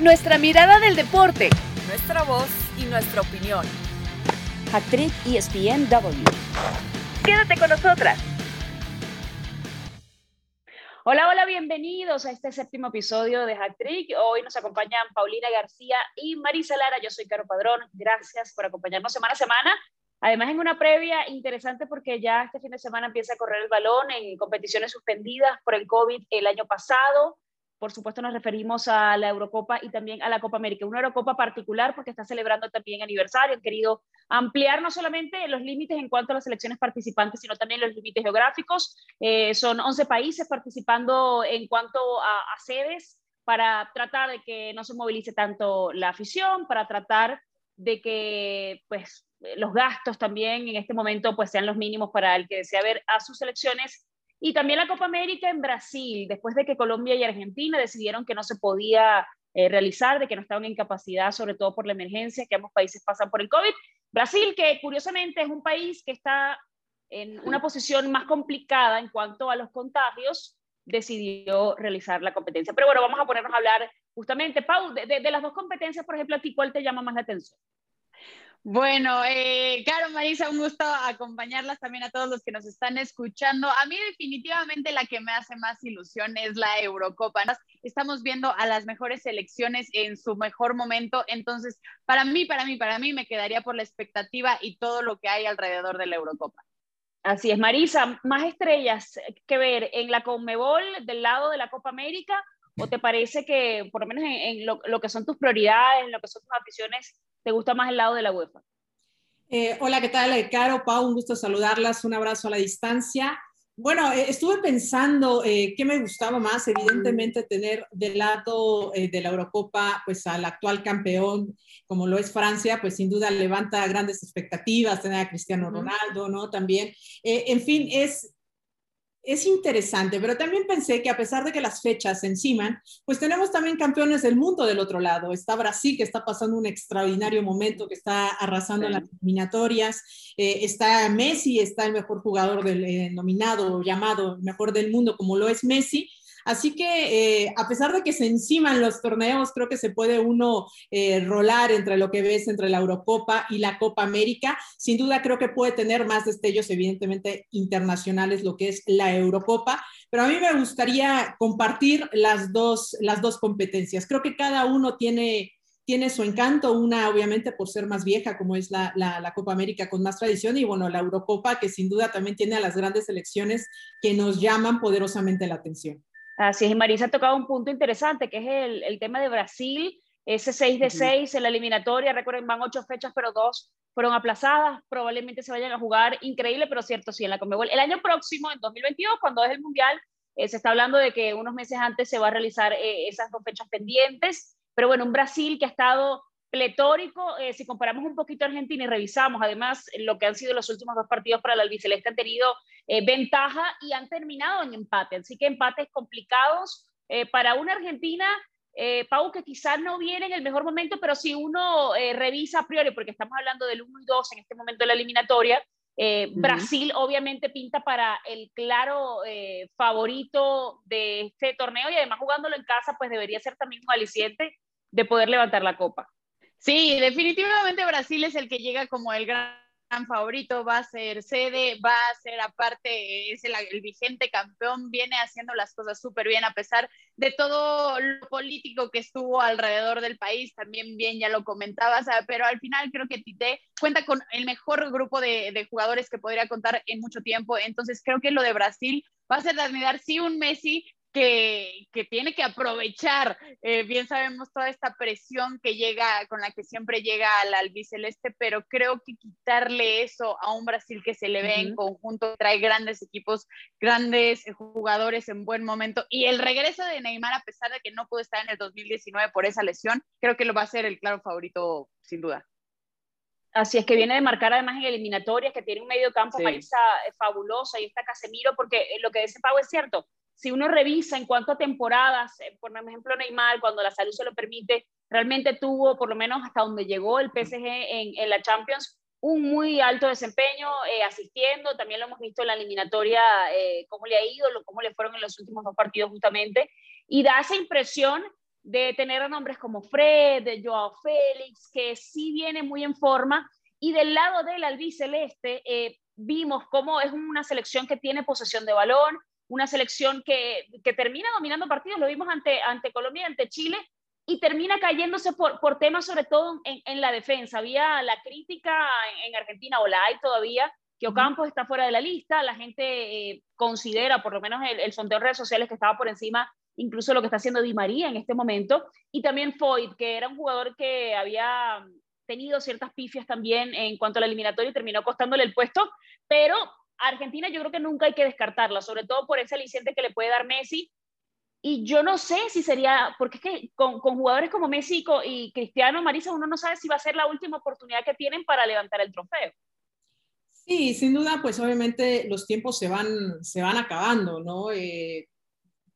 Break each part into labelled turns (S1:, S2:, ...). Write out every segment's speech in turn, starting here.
S1: nuestra mirada del deporte,
S2: nuestra voz y nuestra opinión.
S3: Actriz ESPNW.
S1: Quédate con nosotras. Hola, hola, bienvenidos a este séptimo episodio de Trick. Hoy nos acompañan Paulina García y Marisa Lara. Yo soy Caro Padrón. Gracias por acompañarnos semana a semana. Además, en una previa interesante porque ya este fin de semana empieza a correr el balón en competiciones suspendidas por el COVID el año pasado. Por supuesto, nos referimos a la Eurocopa y también a la Copa América. Una Eurocopa particular porque está celebrando también aniversario. Han querido ampliar no solamente los límites en cuanto a las selecciones participantes, sino también los límites geográficos. Eh, son 11 países participando en cuanto a, a sedes para tratar de que no se movilice tanto la afición, para tratar de que pues, los gastos también en este momento pues, sean los mínimos para el que desea ver a sus selecciones y también la Copa América en Brasil, después de que Colombia y Argentina decidieron que no se podía eh, realizar, de que no estaban en capacidad, sobre todo por la emergencia que ambos países pasan por el COVID. Brasil, que curiosamente es un país que está en una posición más complicada en cuanto a los contagios, decidió realizar la competencia. Pero bueno, vamos a ponernos a hablar justamente, Pau, de, de las dos competencias, por ejemplo, a ti, ¿cuál te llama más la atención?
S4: Bueno, eh, Caro, Marisa, un gusto acompañarlas también a todos los que nos están escuchando. A mí definitivamente la que me hace más ilusión es la Eurocopa. Estamos viendo a las mejores selecciones en su mejor momento, entonces para mí, para mí, para mí me quedaría por la expectativa y todo lo que hay alrededor de la Eurocopa.
S1: Así es, Marisa, más estrellas que ver en la Conmebol del lado de la Copa América ¿O te parece que, por lo menos en, lo, lo, que son tus prioridades, en lo que son tus aficiones, te gusta más el lado de la UEFA?
S5: Eh, hola, ¿qué tal? Caro, Pau, un gusto saludarlas, un abrazo a la distancia. Bueno, eh, estuve pensando eh, qué me gustaba más, evidentemente tener del lado eh, de la Eurocopa pues al actual campeón como lo es Francia, pues sin duda levanta grandes expectativas, tener a Cristiano Ronaldo, ¿no? También, en fin, es, es interesante, pero también pensé que a pesar de que las fechas se enciman, pues tenemos también campeones del mundo del otro lado. Está Brasil, que está pasando un extraordinario momento, que está arrasando en las eliminatorias. Eh, está Messi, está el mejor jugador del eh, nominado, llamado mejor del mundo, como lo es Messi. Así que eh, a pesar de que se enciman los torneos, creo que se puede uno eh, rolar entre lo que ves entre la Eurocopa y la Copa América. Sin duda creo que puede tener más destellos, evidentemente, internacionales, lo que es la Eurocopa. Pero a mí me gustaría compartir las dos, las dos competencias. Creo que cada uno tiene tiene su encanto, una obviamente por ser más vieja, como es la, la, Copa América con más tradición, y bueno, la Eurocopa, que sin duda también tiene a las grandes selecciones que nos llaman poderosamente la atención.
S1: Así es, y Marisa ha tocado un punto interesante, que es el, el tema de Brasil, ese 6 de 6 en la eliminatoria, recuerden, van ocho fechas, pero dos fueron aplazadas, probablemente se vayan a jugar, increíble, pero cierto, sí, en la Conmebol. El año próximo, en 2022, cuando es el Mundial, eh, se está hablando de que unos meses antes se va a realizar eh, esas dos fechas pendientes, pero bueno, un Brasil que ha estado pletórico, eh, si comparamos un poquito a Argentina y revisamos además lo que han sido los últimos dos partidos para el albiceleste, han tenido eh, ventaja y han terminado en empate, así que empates complicados eh, para una Argentina, Pau, que quizás no viene en el mejor momento, pero si uno revisa a priori, porque estamos hablando del 1 y 2 en este momento de la eliminatoria, Brasil obviamente pinta para el claro favorito de este torneo y además jugándolo en casa, pues debería ser también un aliciente de poder levantar la copa.
S4: Sí, definitivamente Brasil es el que llega como el gran favorito, va a ser sede, va a ser aparte, es el, vigente campeón, viene haciendo las cosas súper bien a pesar de todo lo político que estuvo alrededor del país, también bien ya lo comentabas, pero al final creo que Tite cuenta con el mejor grupo de, de jugadores que podría contar en mucho tiempo, entonces creo que lo de Brasil va a ser de admirar, sí, un Messi que, que, tiene que aprovechar. Eh, bien sabemos toda esta presión que llega, con la que siempre llega al albiceleste, pero creo que quitarle eso a un Brasil que se le ve en conjunto, trae grandes equipos, grandes jugadores en buen momento, y el regreso de Neymar, a pesar de que no pudo estar en el 2019 por esa lesión, creo que lo va a ser el claro favorito, sin duda.
S1: Así es que viene de marcar además en eliminatorias, que tiene un medio campo sí. Eh, fabulosa, y está Casemiro, porque eh, lo que dice Pau es cierto, si uno revisa en cuanto a temporadas, eh, por ejemplo Neymar, cuando la salud se lo permite, realmente tuvo, por lo menos hasta donde llegó el PSG en, en la Champions, un muy alto desempeño eh, asistiendo, también lo hemos visto en la eliminatoria, eh, cómo le ha ido, cómo le fueron en los últimos dos partidos justamente, y da esa impresión de tener a nombres como Fred, de Joao Félix, que sí viene muy en forma. Y del lado del albiceleste, eh, vimos cómo es una selección que tiene posesión de balón, una selección que, que termina dominando partidos, lo vimos ante, ante Colombia, ante Chile, y termina cayéndose por, por temas sobre todo en, en, la defensa. Había la crítica en, Argentina, o la hay todavía, que Ocampos está fuera de la lista, la gente eh, considera, por lo menos el, el sondeo en redes sociales, que estaba por encima incluso lo que está haciendo Di María en este momento, y también Foyt, que era un jugador que había tenido ciertas pifias también en cuanto a la eliminatoria y terminó costándole el puesto, pero Argentina yo creo que nunca hay que descartarla, sobre todo por ese aliciente que le puede dar Messi. Y yo no sé si sería, porque es que con, con jugadores como Messi y Cristiano Marisa, uno no sabe si va a ser la última oportunidad que tienen para levantar el trofeo.
S5: Sí, sin duda, pues obviamente los tiempos se van, se van acabando, ¿no? Eh,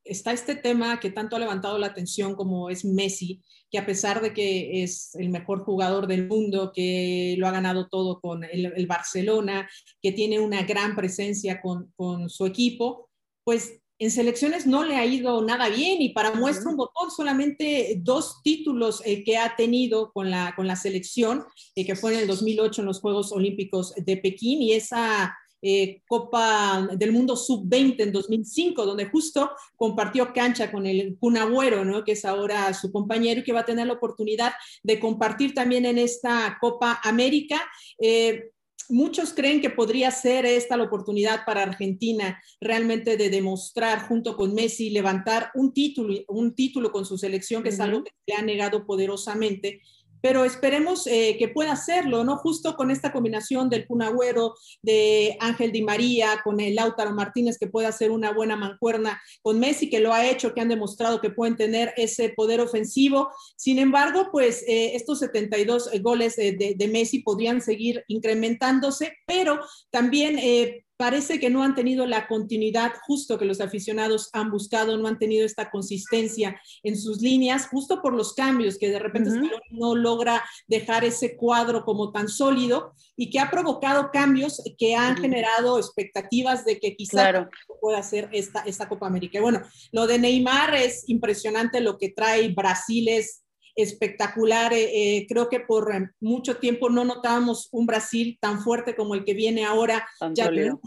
S5: está este tema que tanto ha levantado la atención como es Messi, que a pesar de que es el mejor jugador del mundo, que lo ha ganado todo con el, Barcelona, que tiene una gran presencia con, con, su equipo, pues en selecciones no le ha ido nada bien y para muestra un botón solamente dos títulos eh, que ha tenido con la, con la selección, eh, que fue en el 2008 en los Juegos Olímpicos de Pekín y esa eh, Copa del Mundo Sub-20 en 2005, donde justo compartió cancha con el Kun ¿no? que es ahora su compañero y que va a tener la oportunidad de compartir también en esta Copa América. Eh, muchos creen que podría ser esta la oportunidad para Argentina realmente de demostrar junto con Messi levantar un título, un título con su selección, que es algo que le ha negado poderosamente pero esperemos eh, que pueda hacerlo, ¿no? Justo con esta combinación del Punagüero, de Ángel Di María, con el Lautaro Martínez, que pueda hacer una buena mancuerna con Messi, que lo ha hecho, que han demostrado que pueden tener ese poder ofensivo. Sin embargo, pues eh, estos 72 goles de, Messi podrían seguir incrementándose, pero también eh, parece que no han tenido la continuidad justo que los aficionados han buscado, no han tenido esta consistencia en sus líneas, justo por los cambios, que de repente uh -huh. no logra dejar ese cuadro como tan sólido y que ha provocado cambios que han uh -huh. generado expectativas de que quizá claro. pueda hacer esta, esta Copa América. Y bueno, lo de Neymar es impresionante lo que trae Brasil, es espectacular. Eh, eh, creo que por mucho tiempo no notábamos un Brasil tan fuerte como el que viene ahora. ya días,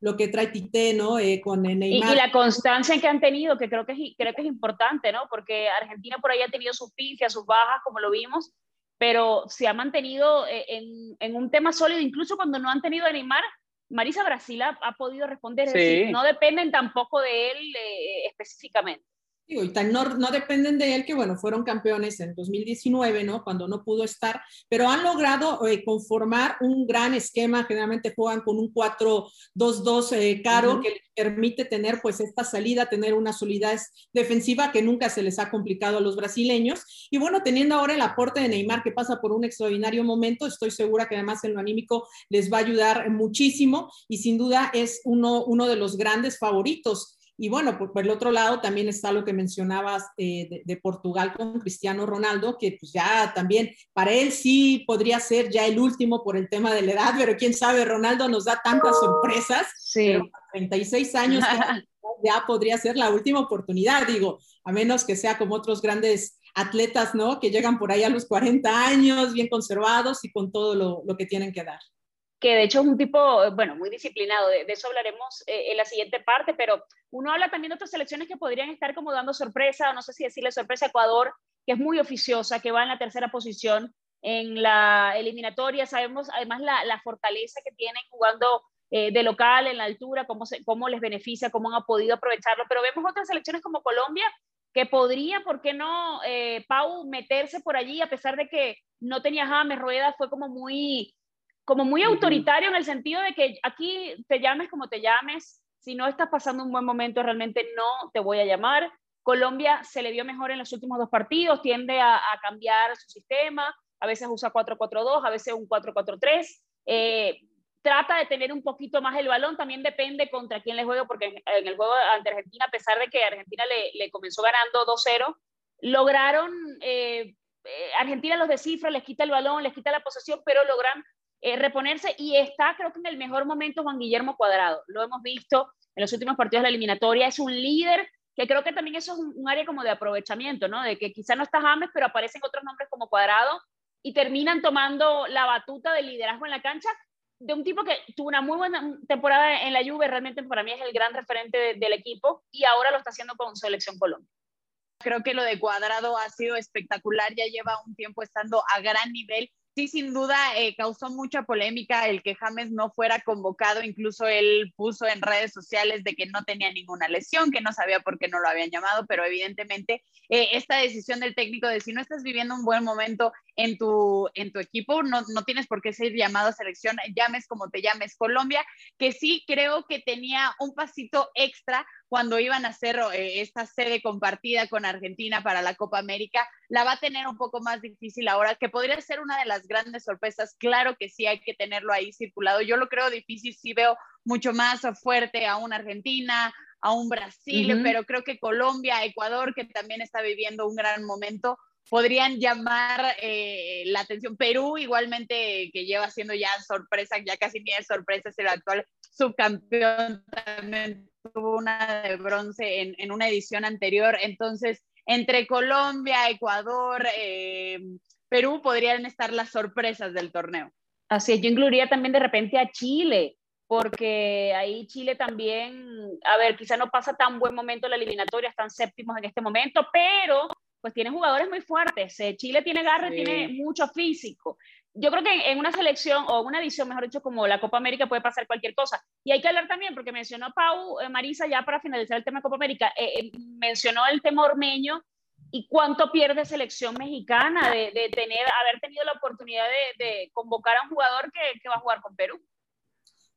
S5: lo que trae Tite, ¿no? Eh, con Neymar.
S1: Y, y, la constancia que han tenido, que creo que, es, creo que es importante, ¿no? Porque Argentina por ahí ha tenido sus pifias, sus bajas, como lo vimos, pero se ha mantenido eh, en, en, un tema sólido, incluso cuando no han tenido a Neymar. Marisa Brasil ha, ha podido responder, sí. es decir, no dependen tampoco de él eh, específicamente
S5: y tan no, no, dependen de él que, bueno, fueron campeones en 2019, ¿no? Cuando no pudo estar, pero han logrado eh, conformar un gran esquema, generalmente juegan con un 4-2-2 eh, caro uh -huh. que les permite tener pues esta salida, tener una solidez defensiva que nunca se les ha complicado a los brasileños. Y bueno, teniendo ahora el aporte de Neymar que pasa por un extraordinario momento, estoy segura que además en lo anímico les va a ayudar muchísimo y sin duda es uno, uno de los grandes favoritos y bueno, por, por, el otro lado también está lo que mencionabas eh, de, de, Portugal con Cristiano Ronaldo, que pues ya también para él sí podría ser ya el último por el tema de la edad, pero quién sabe, Ronaldo nos da tantas sorpresas.
S1: Sí.
S5: 36 años ya podría ser la última oportunidad, digo, a menos que sea como otros grandes atletas, ¿no? Que llegan por ahí a los 40 años, bien conservados y con todo lo, lo que tienen que dar
S1: que de hecho es un tipo, bueno, muy disciplinado, de, de eso hablaremos eh, en la siguiente parte, pero uno habla también de otras selecciones que podrían estar como dando sorpresa, no sé si decirle sorpresa a Ecuador, que es muy oficiosa, que va en la tercera posición en la eliminatoria, sabemos además la, fortaleza que tienen jugando eh, de local en la altura, cómo, cómo les beneficia, cómo han podido aprovecharlo, pero vemos otras selecciones como Colombia, que podría, ¿por qué no, eh, Pau, meterse por allí, a pesar de que no tenía James Rueda, fue como muy como muy autoritario en el sentido de que aquí te llames como te llames, si no estás pasando un buen momento realmente no te voy a llamar. Colombia se le vio mejor en los últimos dos partidos, tiende a, a cambiar su sistema, a veces usa 4-4-2, a veces un 4-4-3. Eh, trata de tener un poquito más el balón, también depende contra quién le juega, porque en, en el juego ante Argentina, a pesar de que Argentina le, le comenzó ganando 2-0, lograron, eh, eh, Argentina los descifra, les quita el balón, les quita la posesión, pero logran eh, reponerse y está creo que en el mejor momento Juan Guillermo Cuadrado. Lo hemos visto en los últimos partidos de la eliminatoria. Es un líder que creo que también eso es un, área como de aprovechamiento, ¿no? De que quizá no está James, pero aparecen otros nombres como Cuadrado y terminan tomando la batuta del liderazgo en la cancha de un tipo que tuvo una muy buena temporada en la Juve, realmente para mí es el gran referente del equipo y ahora lo está haciendo con Selección Colombia.
S4: Creo que lo de Cuadrado ha sido espectacular, ya lleva un tiempo estando a gran nivel sí, sin duda eh, causó mucha polémica el que James no fuera convocado. Incluso él puso en redes sociales de que no tenía ninguna lesión, que no sabía por qué no lo habían llamado, pero evidentemente eh, esta decisión del técnico de si no estás viviendo un buen momento en tu, en tu equipo, no, no tienes por qué ser llamado a selección, llames como te llames Colombia, que sí creo que tenía un pasito extra cuando iban a hacer eh, esta sede compartida con Argentina para la Copa América, la va a tener un poco más difícil ahora, que podría ser una de las grandes sorpresas. Claro que sí hay que tenerlo ahí circulado. Yo lo creo difícil, sí veo mucho más fuerte a una Argentina, a un Brasil, pero creo que Colombia, Ecuador, que también está viviendo un gran momento, podrían llamar eh, la atención. Perú, igualmente, que lleva siendo ya sorpresa, ya casi ni es sorpresa, es el actual subcampeón, también tuvo una de bronce en, en una edición anterior. Entonces, entre Colombia, Ecuador, eh, Perú podrían estar las sorpresas del torneo.
S1: Así es, yo incluiría también de repente a Chile, porque ahí Chile también, a ver, quizá no pasa tan buen momento en la eliminatoria, están séptimos en este momento, pero pues tiene jugadores muy fuertes. Eh, Chile tiene garra, tiene mucho físico yo creo que en una selección o una edición, mejor dicho, como la Copa América puede pasar cualquier cosa. Y hay que hablar también, porque mencionó Pau, eh, Marisa, ya para finalizar el tema de Copa América, eh, eh, mencionó el tema ormeño y cuánto pierde selección mexicana de, tener, haber tenido la oportunidad de, convocar a un jugador que, va a jugar con Perú.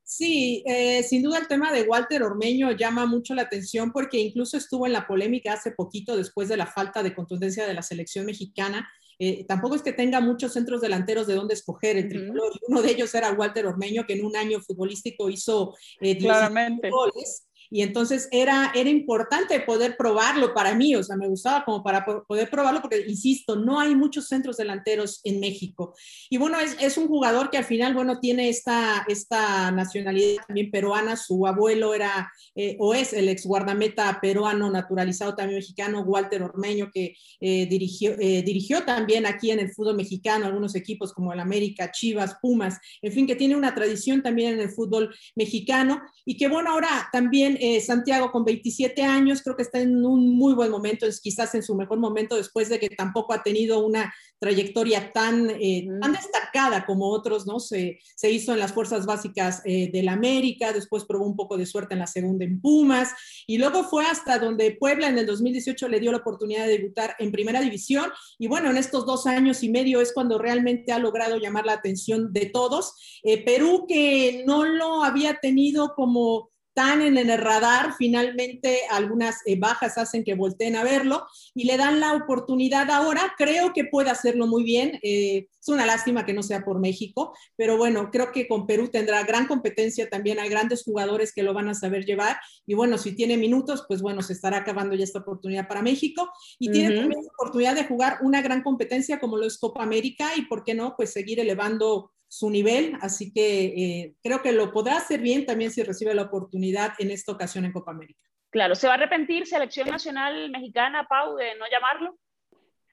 S5: Sí, sin duda el tema de Walter Ormeño llama mucho la atención porque incluso estuvo en la polémica hace poquito después de la falta de contundencia de la selección mexicana. Eh, tampoco es que tenga muchos centros delanteros de dónde escoger el tricolor. Uno de ellos era Walter Ormeño, que en un año futbolístico hizo eh, goles y entonces era, era importante poder probarlo para mí, o sea, me gustaba como para poder probarlo porque, insisto, no hay muchos centros delanteros en México. Y bueno, es, es un jugador que al final, bueno, tiene esta, esta nacionalidad también peruana, su abuelo era eh, o es el ex guardameta peruano naturalizado también mexicano, Walter Ormeño, que eh, dirigió, eh, dirigió también aquí en el fútbol mexicano algunos equipos como el América, Chivas, Pumas, en fin, que tiene una tradición también en el fútbol mexicano y que bueno, ahora también eh, Santiago con 27 años, creo que está en un muy buen momento, es quizás en su mejor momento después de que tampoco ha tenido una trayectoria tan, eh, tan destacada como otros, ¿no? Se, se hizo en las fuerzas básicas eh, del América, después probó un poco de suerte en la segunda en Pumas, y luego fue hasta donde Puebla en el 2018 le dio la oportunidad de debutar en primera división, y bueno, en estos dos años y medio es cuando realmente ha logrado llamar la atención de todos. Perú que no lo había tenido como tan en el radar, finalmente algunas eh, bajas hacen que volteen a verlo y le dan la oportunidad ahora. Creo que puede hacerlo muy bien. Eh, es una lástima que no sea por México, pero bueno, creo que con Perú tendrá gran competencia también. Hay grandes jugadores que lo van a saber llevar y bueno, si tiene minutos, pues bueno, se estará acabando ya esta oportunidad para México y tiene también la oportunidad de jugar una gran competencia como lo es Copa América y por qué no, pues seguir elevando su nivel, así que eh, creo que lo podrá hacer bien también si recibe la oportunidad en esta ocasión en Copa América.
S1: Claro, ¿se va a arrepentir selección nacional mexicana, Pau, de no llamarlo?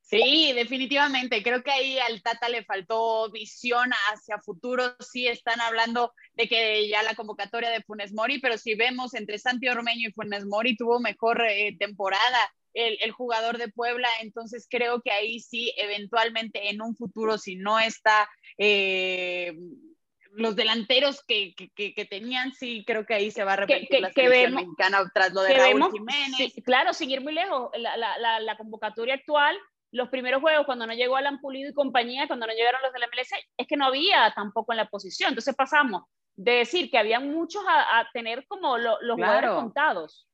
S4: Sí, definitivamente. Creo que ahí al Tata le faltó visión hacia futuro. Sí están hablando de que ya la convocatoria de Funes Mori, pero si vemos entre Santi Ormeño y Funes Mori tuvo mejor eh, temporada el, jugador de Puebla. Entonces creo que ahí sí, eventualmente en un futuro, si no está eh, los delanteros que, que, tenían, sí, creo que ahí se va a repetir la selección mexicana tras lo de Raúl Jiménez.
S1: claro, seguir muy lejos. La, la, la, convocatoria actual, los primeros juegos, cuando no llegó Alan Pulido y compañía, cuando no llegaron los del MLS, es que no había tampoco en la posición. Entonces pasamos de decir que había muchos a, tener como los jugadores contados.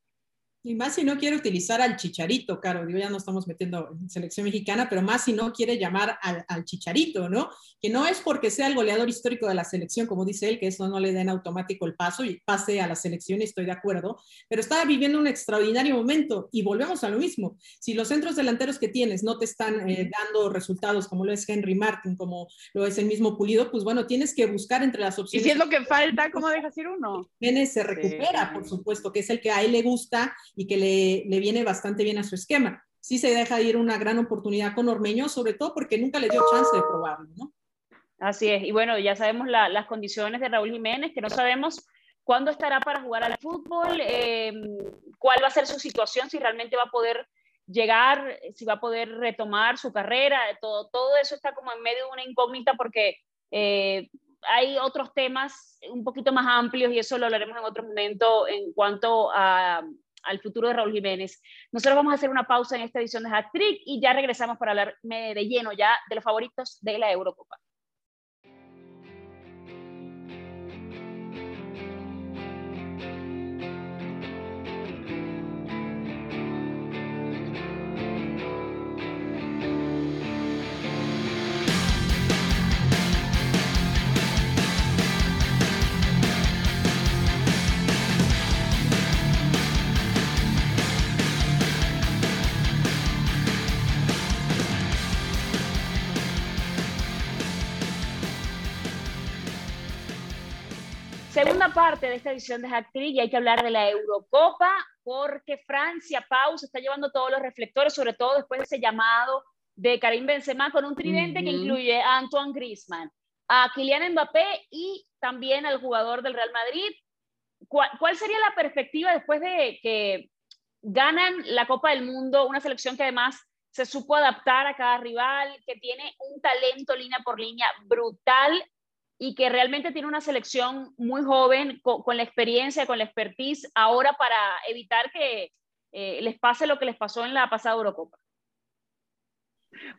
S5: Y más si no quiere utilizar al chicharito, claro, digo, ya no estamos metiendo en selección mexicana, pero más si no quiere llamar al, chicharito, ¿no? Que no es porque sea el goleador histórico de la selección, como dice él, que eso no le den automático el paso y pase a la selección, estoy de acuerdo, pero estaba viviendo un extraordinario momento y volvemos a lo mismo. Si los centros delanteros que tienes no te están eh, dando resultados, como lo es Henry Martin, como lo es el mismo Pulido, pues bueno, tienes que buscar entre las opciones.
S4: Y si es lo que falta, ¿cómo dejas ir uno?
S5: Jiménez se recupera, por supuesto, que es el que a él le gusta y que le, le viene bastante bien a su esquema. Sí se deja ir una gran oportunidad con Ormeño, sobre todo porque nunca le dio chance de probarlo, ¿no?
S1: Así es, y bueno, ya sabemos la, las condiciones de Raúl Jiménez, que no sabemos cuándo estará para jugar al fútbol, eh, cuál va a ser su situación, si realmente va a poder llegar, si va a poder retomar su carrera, todo, todo eso está como en medio de una incógnita porque eh, hay otros temas un poquito más amplios y eso lo hablaremos en otro momento en cuanto a, al futuro de Raúl Jiménez. Nosotros vamos a hacer una pausa en esta edición de Hat Trick y ya regresamos para hablar de lleno ya de los favoritos de la Eurocopa. Parte de esta edición de Actriz y hay que hablar de la Eurocopa porque Francia, Pau, se está llevando todos los reflectores, sobre todo después de ese llamado de Karim Benzema con un tridente que incluye a Antoine Griezmann, a Kylian Mbappé y también al jugador del Real Madrid. ¿Cuál, ¿Cuál, sería la perspectiva después de que ganan la Copa del Mundo, una selección que además se supo adaptar a cada rival, que tiene un talento línea por línea brutal y que realmente tiene una selección muy joven con, la experiencia, con la expertise, ahora para evitar que eh, les pase lo que les pasó en la pasada Eurocopa.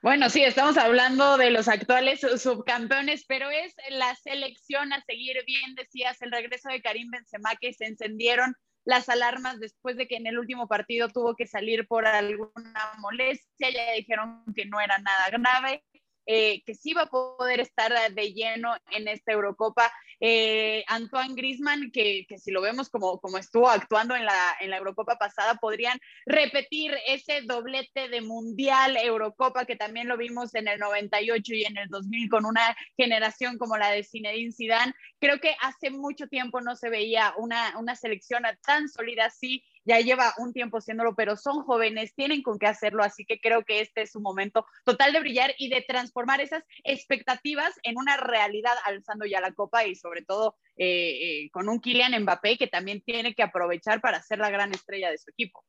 S4: Bueno, sí, estamos hablando de los actuales subcampeones, pero es la selección a seguir. Bien decías, el regreso de Karim Benzema, que se encendieron las alarmas después de que en el último partido tuvo que salir por alguna molestia, ya dijeron que no era nada grave, eh, que sí va a poder estar de lleno en esta Eurocopa. Eh, Antoine Grisman, que, que, si lo vemos como, como estuvo actuando en la, en la Eurocopa pasada, podrían repetir ese doblete de Mundial Eurocopa que también lo vimos en el 98 y en el 2000 con una generación como la de Zinedine Zidane. Creo que hace mucho tiempo no se veía una, una selección tan sólida así ya lleva un tiempo haciéndolo, pero son jóvenes, tienen con qué hacerlo, así que creo que este es su momento total de brillar y de transformar esas expectativas en una realidad, alzando ya la copa y sobre todo eh, eh, con un Kylian Mbappé que también tiene que aprovechar para ser la gran estrella de su equipo.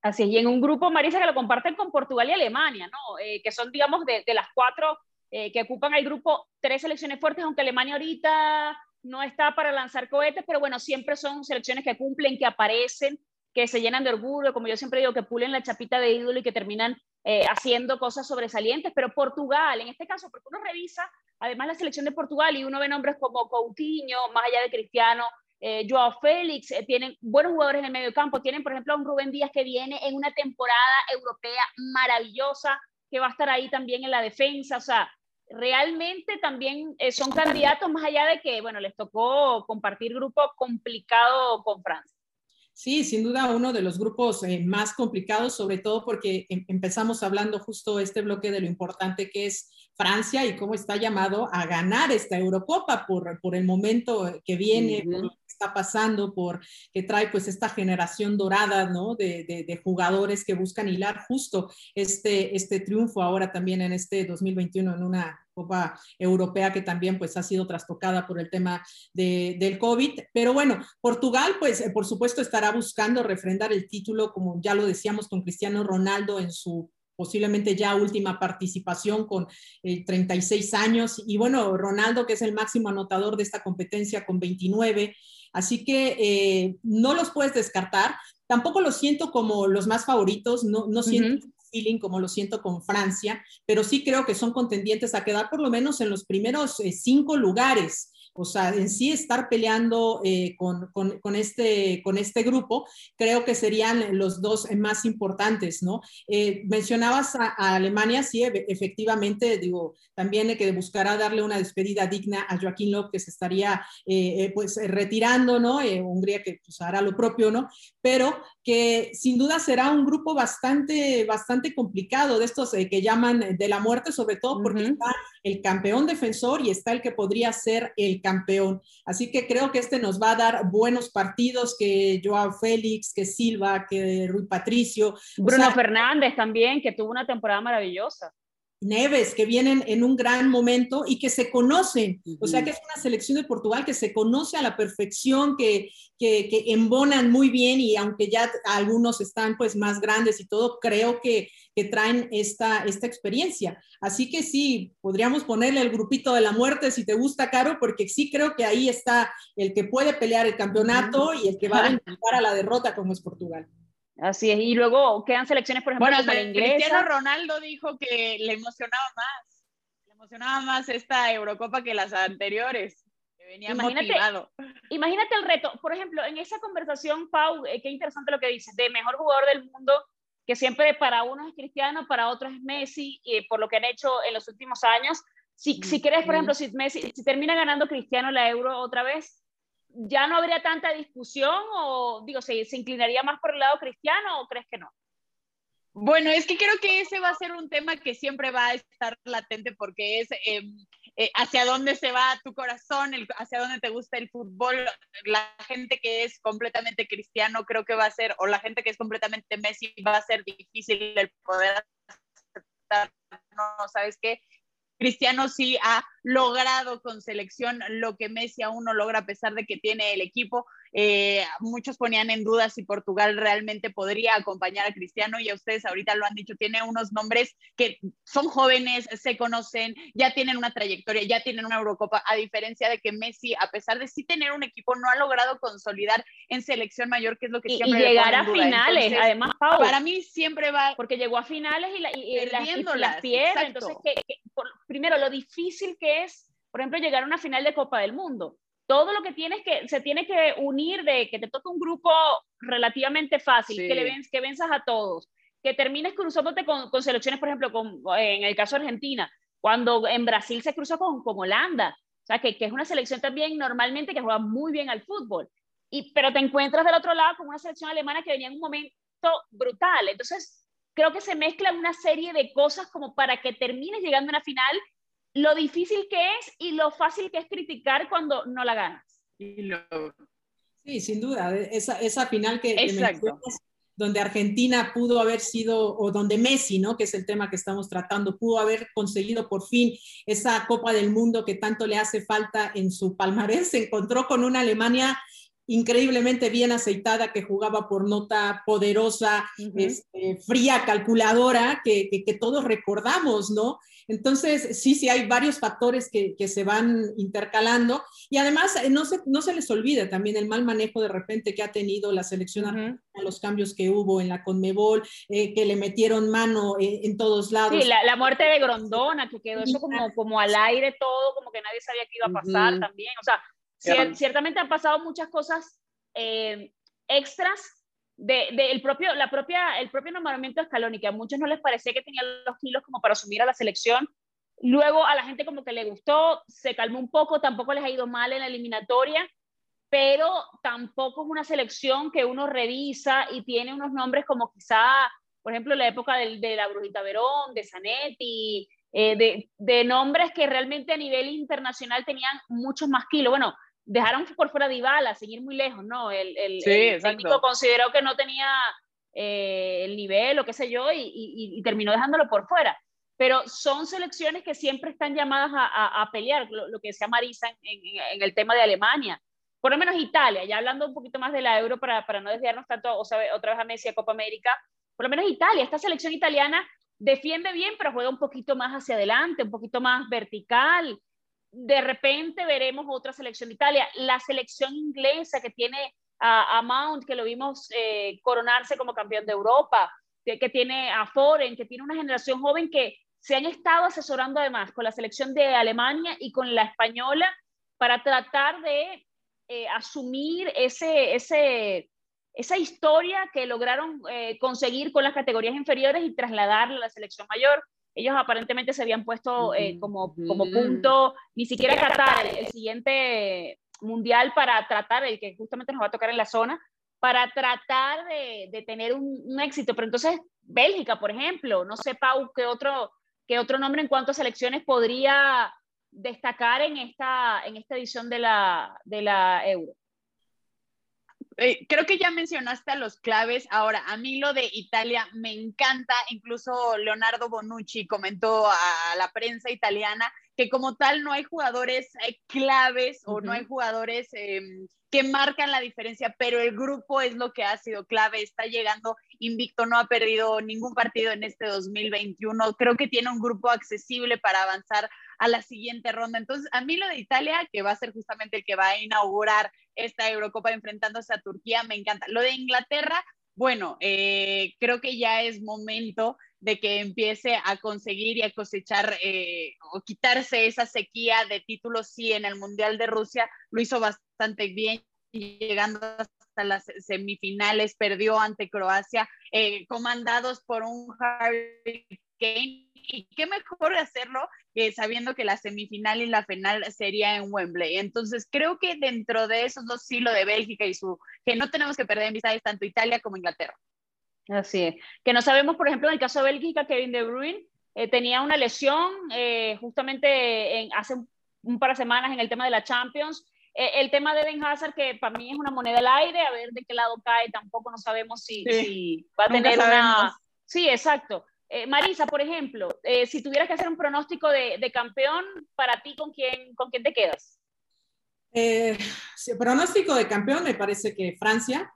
S1: Así es, y en un grupo, Marisa, que lo comparten con Portugal y Alemania, ¿no? Eh, que son, digamos, de, de las cuatro que ocupan el grupo, tres selecciones fuertes, aunque Alemania ahorita no está para lanzar cohetes, pero bueno, siempre son selecciones que cumplen, que aparecen, que se llenan de orgullo, como yo siempre digo, que pulen la chapita de ídolo y que terminan eh, haciendo cosas sobresalientes, pero Portugal, en este caso, porque uno revisa, además la selección de Portugal y uno ve nombres como Coutinho, más allá de Cristiano, eh, Joao Félix, eh, tienen buenos jugadores en el medio campo, tienen por ejemplo a un Rubén Díaz que viene en una temporada europea maravillosa, que va a estar ahí también en la defensa, o sea, realmente también eh, son candidatos más allá de que, bueno, les tocó compartir grupo complicado con Francia.
S5: Sí, sin duda uno de los grupos eh, más complicados, sobre todo porque em, empezamos hablando justo este bloque de lo importante que es Francia y cómo está llamado a ganar esta Eurocopa por, por el momento que viene, por lo que está pasando, por que trae pues esta generación dorada, ¿no? De, jugadores que buscan hilar justo este, este triunfo ahora también en este 2021 en una Copa Europea que también pues ha sido trastocada por el tema de, del COVID. Pero bueno, Portugal pues eh, por supuesto estará buscando refrendar el título, como ya lo decíamos con Cristiano Ronaldo en su posiblemente ya última participación con eh, 36 años. Y bueno, Ronaldo, que es el máximo anotador de esta competencia con 29. Así que eh, no los puedes descartar. Tampoco los siento como los más favoritos, no, no siento uh -huh feeling como lo siento con Francia, pero sí creo que son contendientes a quedar por lo menos en los primeros eh, cinco lugares o sea, en sí estar peleando eh, con, con, con, este, con este grupo, creo que serían los dos más importantes, ¿no? Eh, mencionabas a, a, Alemania, sí, efectivamente, digo, también que buscará darle una despedida digna a Joaquín López, que se estaría eh, pues retirando, ¿no? Eh, Hungría que pues, hará lo propio, ¿no? Pero que sin duda será un grupo bastante, bastante complicado de estos eh, que llaman de la muerte, sobre todo porque uh -huh. está el campeón defensor y está el que podría ser el campeón. Así que creo que este nos va a dar buenos partidos, que Joao Félix, que Silva, que Rui Patricio.
S1: Bruno Fernández también, que tuvo una temporada maravillosa.
S5: Neves, que vienen en un gran momento y que se conocen. O sea que es una selección de Portugal que se conoce a la perfección, que, que, que, embonan muy bien y aunque ya algunos están pues más grandes y todo, creo que, que traen esta, esta experiencia. Así que sí, podríamos ponerle el grupito de la muerte si te gusta, Caro, porque sí creo que ahí está el que puede pelear el campeonato y el que va a enfrentar a la derrota como es Portugal.
S1: Así es, y luego quedan selecciones, por ejemplo,
S4: bueno, la inglesa. Cristiano Ronaldo dijo que le emocionaba más, le emocionaba más esta Eurocopa que las anteriores, que venía imagínate, motivado.
S1: Imagínate el reto, por ejemplo, en esa conversación, Pau, eh, qué interesante lo que dices, de mejor jugador del mundo, que siempre para uno es Cristiano, para otros es Messi, y por lo que han hecho en los últimos años. Si, si crees, por ejemplo, si Messi, si termina ganando Cristiano la Euro otra vez, ya no habría tanta discusión o digo, ¿se, se inclinaría más por el lado cristiano o crees que no?
S4: Bueno, es que creo que ese va a ser un tema que siempre va a estar latente porque es eh, eh, hacia dónde se va tu corazón, hacia dónde te gusta el fútbol. La gente que es completamente cristiano creo que va a ser, o la gente que es completamente Messi va a ser difícil el poder aceptar, no, ¿sabes qué? Cristiano sí ha logrado con selección lo que Messi aún no logra a pesar de que tiene el equipo. Eh, muchos ponían en duda si Portugal realmente podría acompañar a Cristiano y a ustedes ahorita lo han dicho, tiene unos nombres que son jóvenes, se conocen, ya tienen una trayectoria, ya tienen una Eurocopa, a diferencia de que Messi, a pesar de sí tener un equipo, no ha logrado consolidar en selección mayor, que es lo que siempre...
S1: Y, llegar a finales, además,
S4: Para mí siempre va...
S1: Porque llegó a finales y, la, y, las, pierde, entonces, primero, lo difícil que es, por ejemplo, llegar a una final de Copa del Mundo todo lo que tienes que, se tiene que unir de que te toque un grupo relativamente fácil, que, le que venzas a todos, que termines cruzándote con, con selecciones, por ejemplo, con, en el caso de Argentina, cuando en Brasil se cruza con, con Holanda, o sea, que, que, es una selección también normalmente que juega muy bien al fútbol, y, pero te encuentras del otro lado con una selección alemana que venía en un momento brutal, entonces creo que se mezclan una serie de cosas como para que termines llegando a una final lo difícil que es y lo fácil que es criticar cuando no la ganas.
S5: Sí, sin duda, esa, esa final que, que donde Argentina pudo haber sido, o donde Messi, ¿no? Que es el tema que estamos tratando, pudo haber conseguido por fin esa Copa del Mundo que tanto le hace falta en su palmarés, se encontró con una Alemania increíblemente bien aceitada, que jugaba por nota poderosa, este, fría, calculadora, que, que, todos recordamos, ¿no? Entonces, sí, sí, hay varios factores que, que se van intercalando. Y además eh, no se, no se les olvide también el mal manejo de repente que ha tenido la selección uh los cambios que hubo en la Conmebol, eh, que le metieron mano eh, en todos lados.
S1: Sí, la, la, muerte de Grondona, que quedó eso como, como al aire todo, como que nadie sabía qué iba a pasar también, o sea, ciertamente han pasado muchas cosas eh, extras de, de, el, propio, la propia, el propio nombramiento de Scaloni, que a muchos no les parecía que tenía los kilos como para asumir a la selección. Luego a la gente como que le gustó, se calmó un poco, tampoco les ha ido mal en la eliminatoria, pero tampoco es una selección que uno revisa y tiene unos nombres como quizá, por ejemplo, la época de, de la Brujita Verón, de Zanetti, eh, de, de, nombres que realmente a nivel internacional tenían muchos más kilos. Bueno, dejaron por fuera de Ibala, seguir muy lejos, ¿no? El, el, técnico consideró que no tenía eh, el nivel o qué sé yo y, y, terminó dejándolo por fuera. Pero son selecciones que siempre están llamadas a, a, pelear, lo, que decía Marisa en, en, el tema de Alemania. Por lo menos Italia, ya hablando un poquito más de la Euro para, para no desviarnos tanto o sea, otra vez a Messi a Copa América, por lo menos Italia, esta selección italiana defiende bien, pero juega un poquito más hacia adelante, un poquito más vertical, de repente veremos otra selección de Italia. La selección inglesa que tiene a, Mount, que lo vimos eh, coronarse como campeón de Europa, que, tiene a Foren, que tiene una generación joven que se han estado asesorando además con la selección de Alemania y con la española para tratar de eh, asumir ese, ese, esa historia que lograron eh, conseguir con las categorías inferiores y trasladarla a la selección mayor ellos aparentemente se habían puesto eh, como, como punto, ni siquiera Qatar, el siguiente mundial para tratar, el que justamente nos va a tocar en la zona, para tratar de, de tener un, un, éxito. Pero entonces, Bélgica, por ejemplo, no sé, Pau, qué otro, qué otro nombre en cuanto a selecciones podría destacar en esta, en esta edición de la, de la Euro?
S4: Eh, creo que ya mencionaste a los claves. Ahora, a mí lo de Italia me encanta. Incluso Leonardo Bonucci comentó a la prensa italiana que como tal no hay jugadores eh, claves o no hay jugadores em, que marcan la diferencia, pero el grupo es lo que ha sido clave. Está llegando invicto, no ha perdido ningún partido en este 2021. Creo que tiene un grupo accesible para avanzar a la siguiente ronda. Entonces, a mí lo de Italia, que va a ser justamente el que va a inaugurar esta Eurocopa enfrentándose a Turquía, me encanta. Lo de Inglaterra, bueno, eh, creo que ya es momento de que empiece a conseguir y a cosechar eh, o quitarse esa sequía de títulos. Sí, en el Mundial de Rusia lo hizo bastante bien, llegando hasta las semifinales, perdió ante Croacia, eh, comandados por un Harry Kane y qué mejor hacerlo sabiendo que la semifinal y la final sería en Wembley. Entonces, creo que dentro de esos dos, sí, lo de Bélgica y su, que no tenemos que perder en vista es tanto Italia como Inglaterra.
S1: Así es. Que no sabemos, por ejemplo, en el caso de Bélgica, Kevin De Bruyne eh, tenía una lesión eh, justamente en, hace un, par de semanas en el tema de la Champions. Eh, el tema de Ben Hazard, que para mí es una moneda al aire, a ver de qué lado cae, tampoco no sabemos si, si va a tener una... Sí, exacto. Eh, Marisa, por ejemplo, eh, si tuvieras que hacer un pronóstico de, campeón, para ti, ¿con quién, con quién te quedas?
S5: Eh, pronóstico de campeón, me parece que Francia,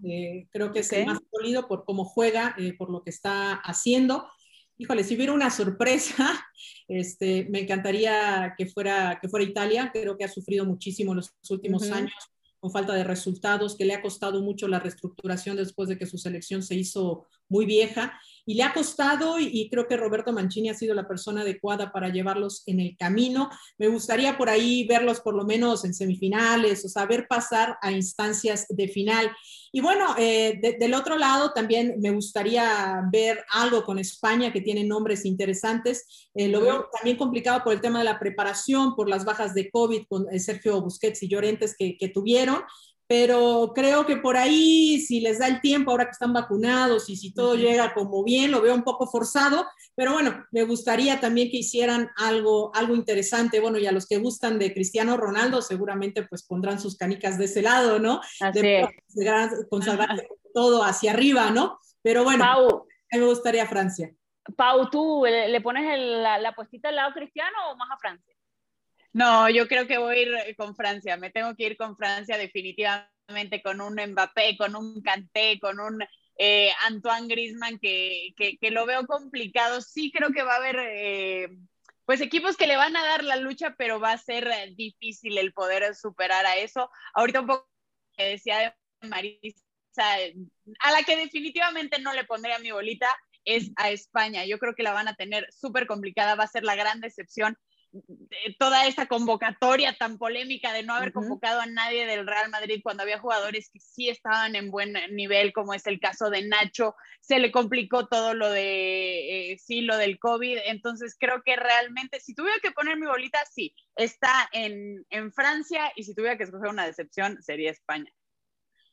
S5: creo que es el más sólido por cómo juega, por lo que está haciendo. Híjole, si hubiera una sorpresa, este, me encantaría que fuera, que fuera Italia, creo que ha sufrido muchísimo los últimos años con falta de resultados, que le ha costado mucho la reestructuración después de que su selección se hizo muy vieja y le ha costado y, creo que Roberto Mancini ha sido la persona adecuada para llevarlos en el camino. Me gustaría por ahí verlos por lo menos en semifinales, o saber pasar a instancias de final. Y bueno, eh, del otro lado también me gustaría ver algo con España que tiene nombres interesantes. Eh, lo veo también complicado por el tema de la preparación, por las bajas de COVID con eh, Sergio Busquets y Llorentes que, que tuvieron pero creo que por ahí, si les da el tiempo, ahora que están vacunados y si todo llega como bien, lo veo un poco forzado, pero bueno, me gustaría también que hicieran algo, algo interesante. Bueno, y a los que gustan de Cristiano Ronaldo, seguramente pues pondrán sus canicas de ese lado, ¿no?
S1: Así
S5: de consagrarse todo hacia arriba, ¿no? Pero bueno, a mí me gustaría Francia.
S1: Pau, ¿tú le, pones la, la puestita al lado cristiano o más a Francia?
S4: No, yo creo que voy a ir eh, con Francia. Me tengo que ir con Francia definitivamente, con un Mbappé, con un Kanté, con un eh, Antoine Griezmann, que, que, lo veo complicado. Sí creo que va a haber, eh, pues, equipos que le van a dar la lucha, pero va a ser difícil el poder superar a eso. Ahorita un poco que decía de Marisa, a la que definitivamente no le pondría mi bolita es a España. Yo creo que la van a tener súper complicada, va a ser la gran decepción toda esta convocatoria tan polémica de no haber convocado a nadie del Real Madrid cuando había jugadores que sí estaban en buen nivel, como es el caso de Nacho, se le complicó todo lo de, eh, sí, lo del COVID, entonces creo que realmente, si tuviera que poner mi bolita, sí, está en, en Francia y si tuviera que escoger una decepción, sería España.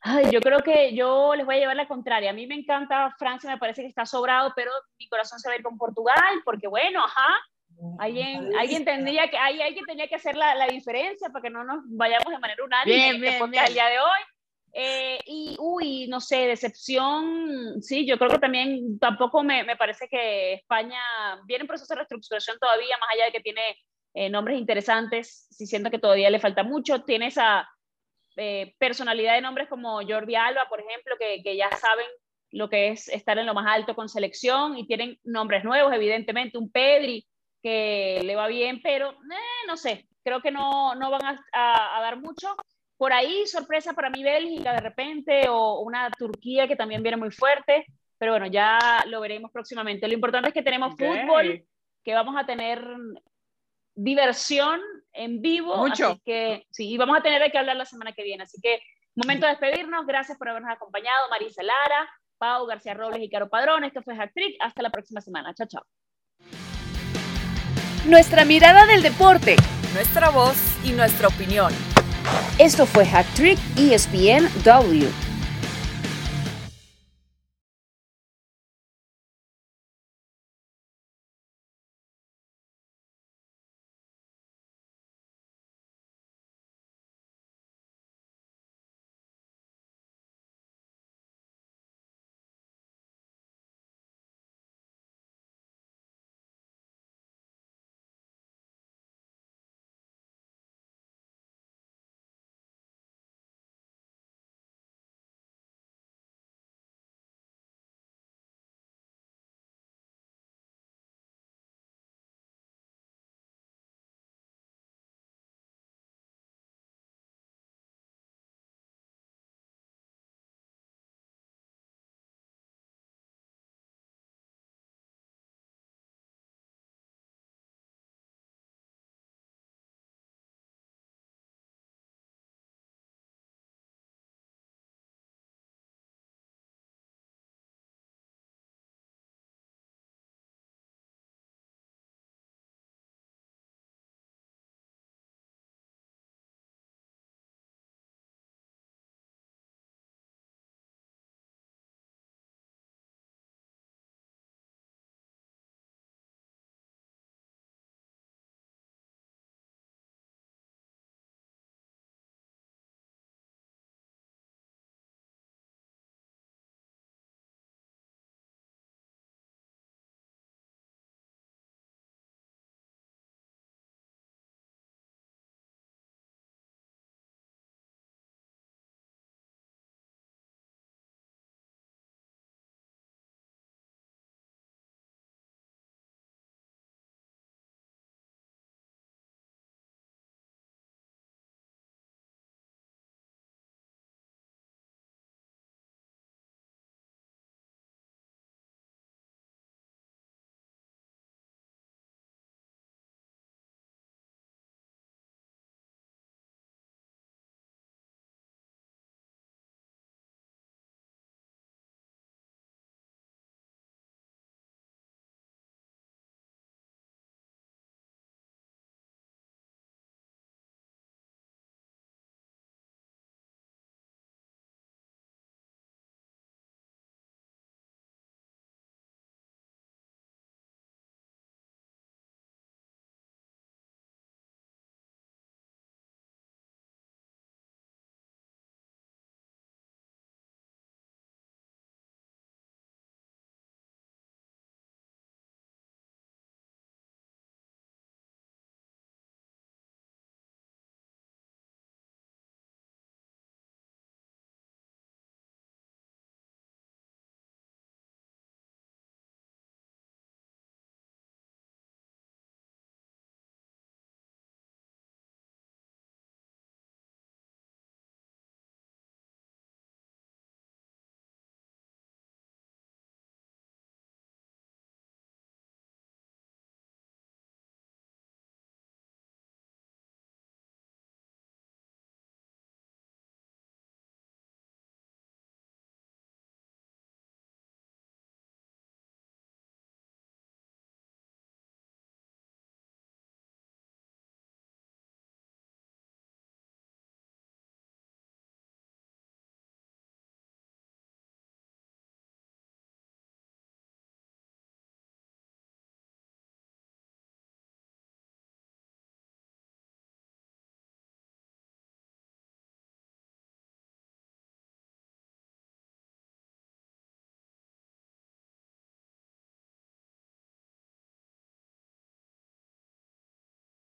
S1: Ay, yo creo que yo les voy a llevar la contraria. A mí me encanta Francia, me parece que está sobrado, pero mi corazón se va a ir con Portugal, porque bueno, ajá, Alguien, alguien tendría que, alguien tenía que hacer la, la, diferencia para que no nos vayamos de manera unánime en este el día de hoy. Eh, y, uy, no sé, decepción, sí, yo creo que también tampoco me, me, parece que España viene en proceso de reestructuración todavía, más allá de que tiene eh, nombres interesantes, sí siento que todavía le falta mucho, tiene esa eh, personalidad de nombres como Jordi Alba, por ejemplo, que, que ya saben lo que es estar en lo más alto con selección y tienen nombres nuevos, evidentemente, un Pedri, que le va bien, pero eh, no sé, creo que no, no van a, dar mucho. Por ahí, sorpresa para mí Bélgica de repente, o una Turquía que también viene muy fuerte, pero bueno, ya lo veremos próximamente. Lo importante es que tenemos fútbol, que vamos a tener diversión en vivo.
S4: Mucho.
S1: que sí, y vamos a tener que hablar la semana que viene. Así que, momento de despedirnos. Gracias por habernos acompañado, Marisa Lara, Pau García Robles y Caro Padrón. Esto fue Hacktrick. Hasta la próxima semana. Chao, chao.
S2: Nuestra mirada del deporte, nuestra voz y nuestra opinión.
S3: Esto fue Hack Trick ESPN W.